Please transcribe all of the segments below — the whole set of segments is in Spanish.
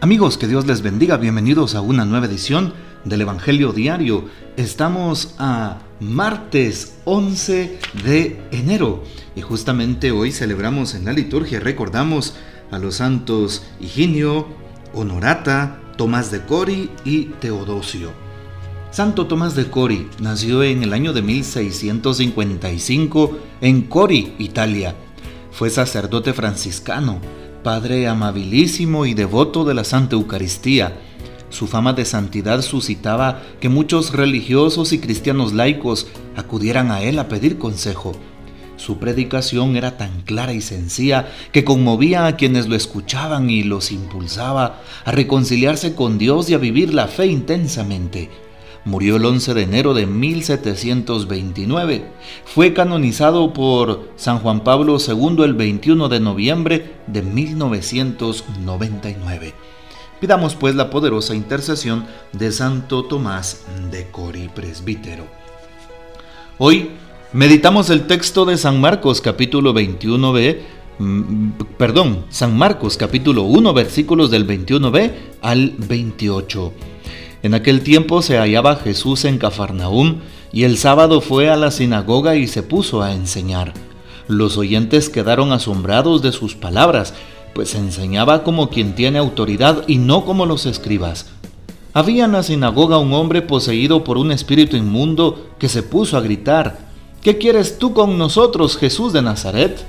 Amigos, que Dios les bendiga. Bienvenidos a una nueva edición del Evangelio Diario. Estamos a martes 11 de enero y justamente hoy celebramos en la liturgia, recordamos a los santos Higinio, Honorata, Tomás de Cori y Teodosio. Santo Tomás de Cori nació en el año de 1655 en Cori, Italia. Fue sacerdote franciscano Padre amabilísimo y devoto de la Santa Eucaristía. Su fama de santidad suscitaba que muchos religiosos y cristianos laicos acudieran a él a pedir consejo. Su predicación era tan clara y sencilla que conmovía a quienes lo escuchaban y los impulsaba a reconciliarse con Dios y a vivir la fe intensamente. Murió el 11 de enero de 1729. Fue canonizado por San Juan Pablo II el 21 de noviembre de 1999. Pidamos pues la poderosa intercesión de Santo Tomás de Cori, presbítero. Hoy meditamos el texto de San Marcos capítulo 21b, mm, perdón, San Marcos capítulo 1 versículos del 21b al 28. En aquel tiempo se hallaba Jesús en Cafarnaúm y el sábado fue a la sinagoga y se puso a enseñar. Los oyentes quedaron asombrados de sus palabras, pues enseñaba como quien tiene autoridad y no como los escribas. Había en la sinagoga un hombre poseído por un espíritu inmundo que se puso a gritar, ¿Qué quieres tú con nosotros, Jesús de Nazaret?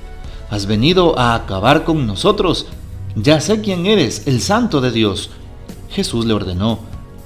¿Has venido a acabar con nosotros? Ya sé quién eres, el santo de Dios. Jesús le ordenó,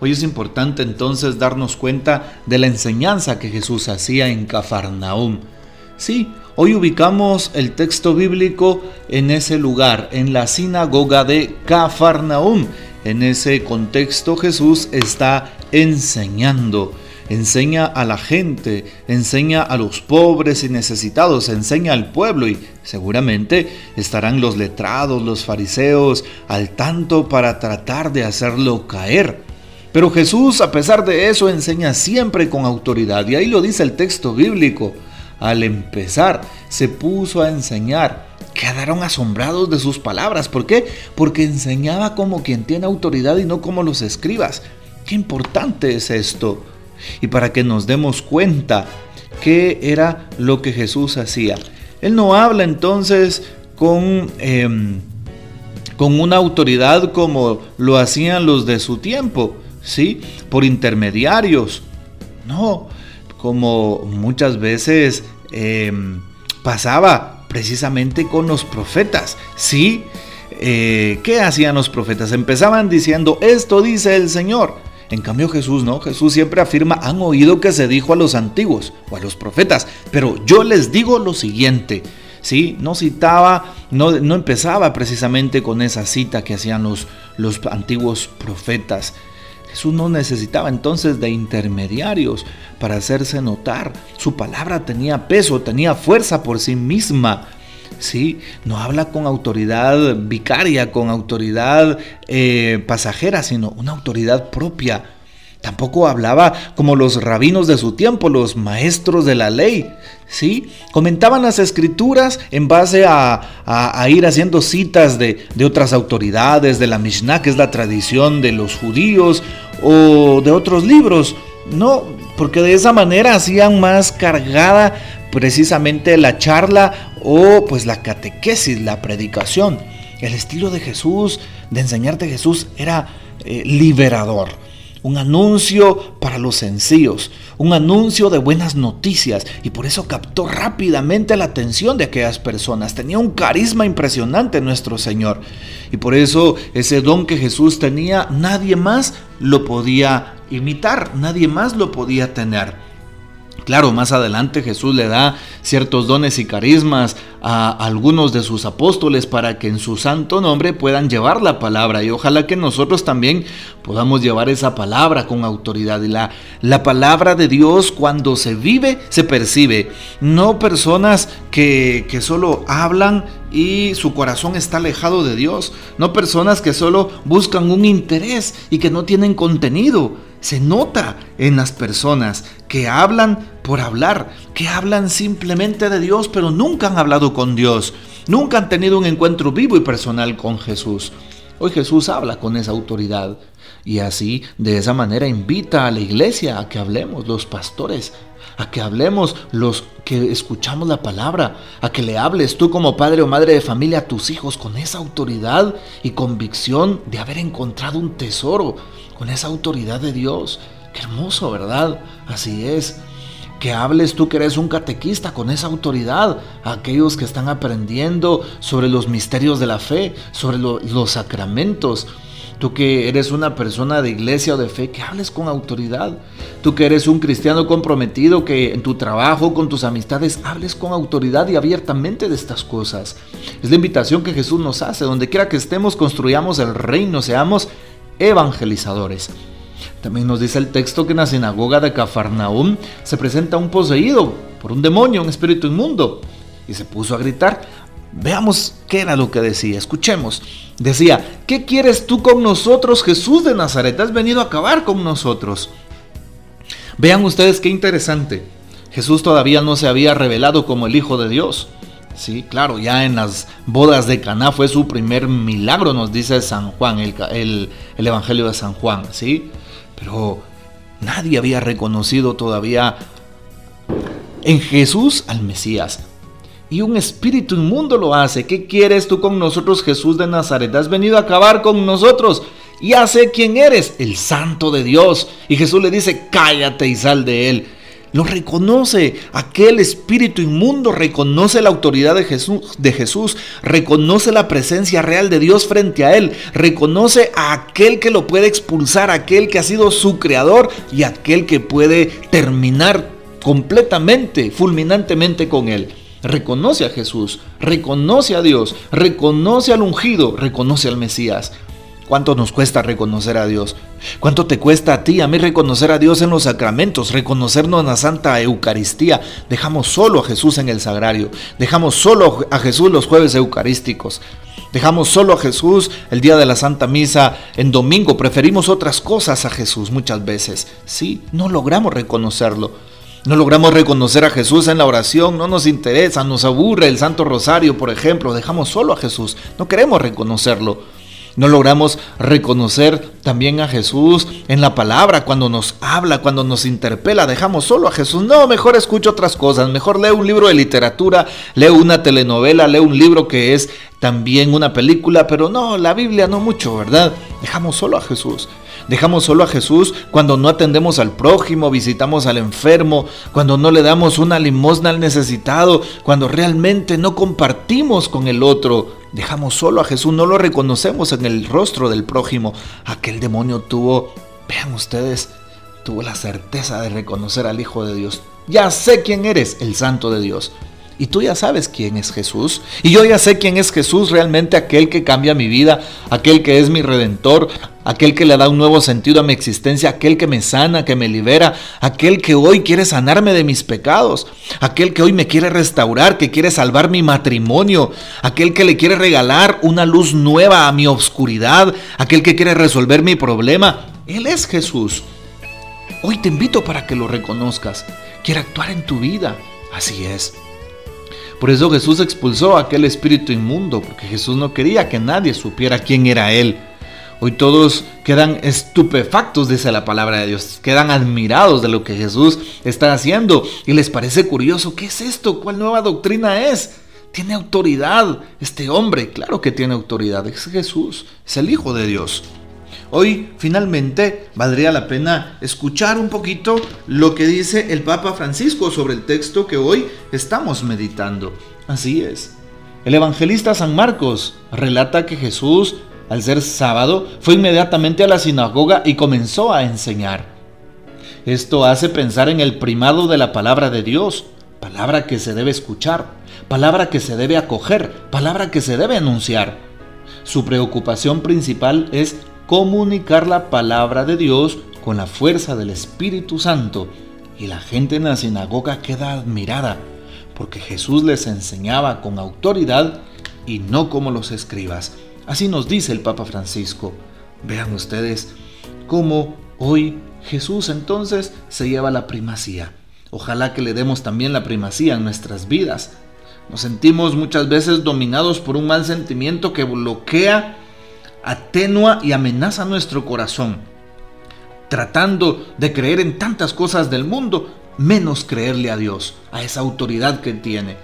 Hoy es importante entonces darnos cuenta de la enseñanza que Jesús hacía en Cafarnaúm. Sí, hoy ubicamos el texto bíblico en ese lugar, en la sinagoga de Cafarnaúm. En ese contexto Jesús está enseñando enseña a la gente, enseña a los pobres y necesitados, enseña al pueblo y seguramente estarán los letrados, los fariseos al tanto para tratar de hacerlo caer. Pero Jesús, a pesar de eso, enseña siempre con autoridad. Y ahí lo dice el texto bíblico. Al empezar, se puso a enseñar. Quedaron asombrados de sus palabras. ¿Por qué? Porque enseñaba como quien tiene autoridad y no como los escribas. Qué importante es esto. Y para que nos demos cuenta qué era lo que Jesús hacía. Él no habla entonces con, em, con una autoridad como lo hacían los de su tiempo ¿sí? Por intermediarios. No, como muchas veces em, pasaba precisamente con los profetas, ¿sí? Eh, ¿Qué hacían los profetas? Empezaban diciendo, esto dice el Señor. En cambio Jesús no, Jesús siempre afirma, han oído que se dijo a los antiguos o a los profetas, pero yo les digo lo siguiente, ¿sí? No citaba, no, no empezaba precisamente con esa cita que hacían los, los antiguos profetas, Jesús no necesitaba entonces de intermediarios para hacerse notar. Su palabra tenía peso, tenía fuerza por sí misma. Sí, no habla con autoridad vicaria, con autoridad eh, pasajera, sino una autoridad propia. Tampoco hablaba como los rabinos de su tiempo, los maestros de la ley. ¿sí? Comentaban las escrituras en base a, ir haciendo citas de, de, otras autoridades, de la Mishnah, que es la tradición de los judíos, o de otros libros. No, porque de esa manera hacían más cargada precisamente la charla o pues la catequesis, la predicación. El estilo de Jesús, de enseñarte Jesús, era eh, liberador un anuncio para los sencillos, un anuncio de buenas noticias y por eso captó rápidamente la atención de aquellas personas. Tenía un carisma impresionante nuestro Señor y por eso ese don que Jesús tenía nadie más lo podía imitar, nadie más lo podía tener. Claro, más adelante Jesús le da ciertos dones y carismas a algunos de sus apóstoles para que en su santo nombre puedan llevar la palabra y ojalá que nosotros también podamos llevar esa palabra con autoridad. Y la, la palabra de Dios cuando se vive, se percibe. No personas que, que solo hablan y su corazón está alejado de Dios. No personas que solo buscan un interés y que no tienen contenido se nota en las personas que hablan por hablar, que hablan simplemente de Dios, pero nunca han hablado con Dios, nunca han tenido un encuentro vivo y personal con Jesús. Hoy Jesús habla con esa autoridad y así, de esa manera, invita a la iglesia a que hablemos, los pastores, a que hablemos los que escuchamos la palabra, a que le hables tú como padre o madre de familia a tus hijos con esa autoridad y convicción de haber encontrado un tesoro, con esa autoridad de Dios. Qué hermoso, ¿verdad? Así es. Que hables tú que eres un catequista con esa autoridad a aquellos que están aprendiendo sobre los misterios de la fe, sobre los sacramentos. Tú que eres una persona de iglesia o de fe, que hables con autoridad. Tú que eres un cristiano comprometido, que en tu trabajo, con tus amistades, hables con autoridad y abiertamente de estas cosas. Es la invitación que Jesús nos hace. Donde quiera que estemos, construyamos el reino, seamos evangelizadores. También nos dice el texto que en la sinagoga de Cafarnaúm se presenta un poseído por un demonio, un espíritu inmundo, y se puso a gritar. Veamos qué era lo que decía, escuchemos. Decía, ¿qué quieres tú con nosotros, Jesús de Nazaret? Has venido a acabar con nosotros. Vean ustedes qué interesante. Jesús todavía no se había revelado como el Hijo de Dios. Sí, claro, ya en las bodas de Caná fue su primer milagro, nos dice San Juan, el, el, Evangelio de San Juan, ¿sí? Pero nadie había reconocido todavía en Jesús al Mesías. Y un espíritu inmundo lo hace. ¿Qué quieres tú con nosotros, Jesús de Nazaret? Has venido a acabar con nosotros. Ya sé quién eres, el santo de Dios. Y Jesús le dice, cállate y sal de él. Lo reconoce. Aquel espíritu inmundo reconoce la autoridad de Jesús, de Jesús, reconoce la presencia real de Dios frente a él, reconoce a aquel que lo puede expulsar, aquel que ha sido su creador y aquel que puede terminar completamente, fulminantemente con él. Reconoce a Jesús, reconoce a Dios, reconoce al ungido, reconoce al Mesías. ¿Cuánto nos cuesta reconocer a Dios? ¿Cuánto te cuesta a ti, a mí reconocer a Dios en los sacramentos, reconocernos en la Santa Eucaristía? Dejamos solo a Jesús en el sagrario, dejamos solo a Jesús los jueves eucarísticos, dejamos solo a Jesús el día de la Santa Misa en domingo, preferimos otras cosas a Jesús muchas veces. Sí, no logramos reconocerlo. No logramos reconocer a Jesús en la oración, no nos interesa, nos aburre el Santo Rosario, por ejemplo, dejamos solo a Jesús, no queremos reconocerlo. No logramos reconocer también a Jesús en la palabra, cuando nos habla, cuando nos interpela. Dejamos solo a Jesús. No, mejor escucho otras cosas. Mejor leo un libro de literatura, leo una telenovela, leo un libro que es también una película. Pero no, la Biblia no mucho, ¿verdad? Dejamos solo a Jesús. Dejamos solo a Jesús cuando no atendemos al prójimo, visitamos al enfermo, cuando no le damos una limosna al necesitado, cuando realmente no compartimos con el otro dejamos solo a Jesús, no lo reconocemos en el rostro del prójimo. Aquel demonio tuvo, vean ustedes, tuvo la certeza de reconocer al Hijo de Dios. Ya sé quién eres, el Santo de Dios. Y tú ya sabes quién es Jesús. Y yo ya sé quién es Jesús, realmente aquel que cambia mi vida, aquel que es mi redentor, aquel que le da un nuevo sentido a mi existencia, aquel que me sana, que me libera, aquel que hoy quiere sanarme de mis pecados, aquel que hoy me quiere restaurar, que quiere salvar mi matrimonio, aquel que le quiere regalar una luz nueva a mi oscuridad, aquel que quiere resolver mi problema. Él es Jesús. Hoy te invito para que lo reconozcas. Quiere actuar en tu vida. Así es. Por eso Jesús expulsó a aquel espíritu inmundo, porque Jesús no quería que nadie supiera quién era Él. Hoy todos quedan estupefactos, dice la palabra de Dios, quedan admirados de lo que Jesús está haciendo y les parece curioso, ¿qué es esto? ¿Cuál nueva doctrina es? Tiene autoridad este hombre, claro que tiene autoridad, es Jesús, es el Hijo de Dios. Hoy finalmente valdría la pena escuchar un poquito lo que dice el Papa Francisco sobre el texto que hoy estamos meditando. Así es. El evangelista San Marcos relata que Jesús, al ser sábado, fue inmediatamente a la sinagoga y comenzó a enseñar. Esto hace pensar en el primado de la palabra de Dios, palabra que se debe escuchar, palabra que se debe acoger, palabra que se debe anunciar. Su preocupación principal es comunicar la palabra de Dios con la fuerza del Espíritu Santo y la gente en la sinagoga queda admirada porque Jesús les enseñaba con autoridad y no como los escribas. Así nos dice el Papa Francisco. Vean ustedes cómo hoy Jesús entonces se lleva la primacía. Ojalá que le demos también la primacía en nuestras vidas. Nos sentimos muchas veces dominados por un mal sentimiento que bloquea, atenúa y amenaza nuestro corazón. Tratando de creer en tantas cosas del mundo, menos creerle a Dios, a esa autoridad que tiene.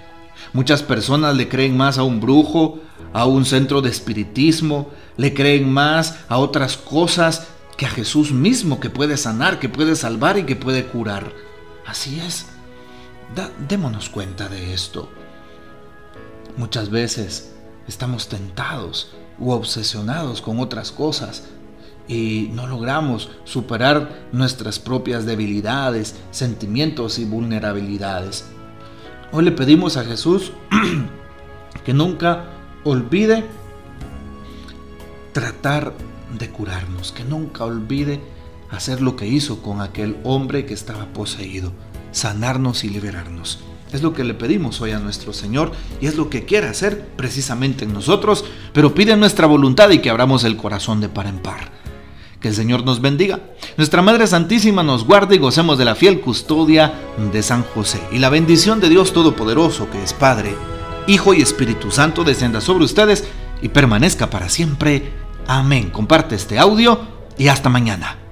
Muchas personas le creen más a un brujo, a un centro de espiritismo, le creen más a otras cosas que a Jesús mismo que puede sanar, que puede salvar y que puede curar. Así es. démonos cuenta de esto. Muchas veces estamos tentados u obsesionados con otras cosas y no logramos superar nuestras propias debilidades, sentimientos y vulnerabilidades. Hoy le pedimos a Jesús que nunca olvide tratar de curarnos, que nunca olvide hacer lo que hizo con aquel hombre que estaba poseído, sanarnos y liberarnos. Es lo que le pedimos hoy a nuestro Señor y es lo que quiere hacer precisamente en nosotros, pero pide nuestra voluntad y que abramos el corazón de par en par. Que el Señor nos bendiga. Nuestra Madre Santísima nos guarde y gocemos de la fiel custodia de San José. Y la bendición de Dios Todopoderoso, que es Padre, Hijo y Espíritu Santo, descienda sobre ustedes y permanezca para siempre. Amén. Comparte este audio y hasta mañana.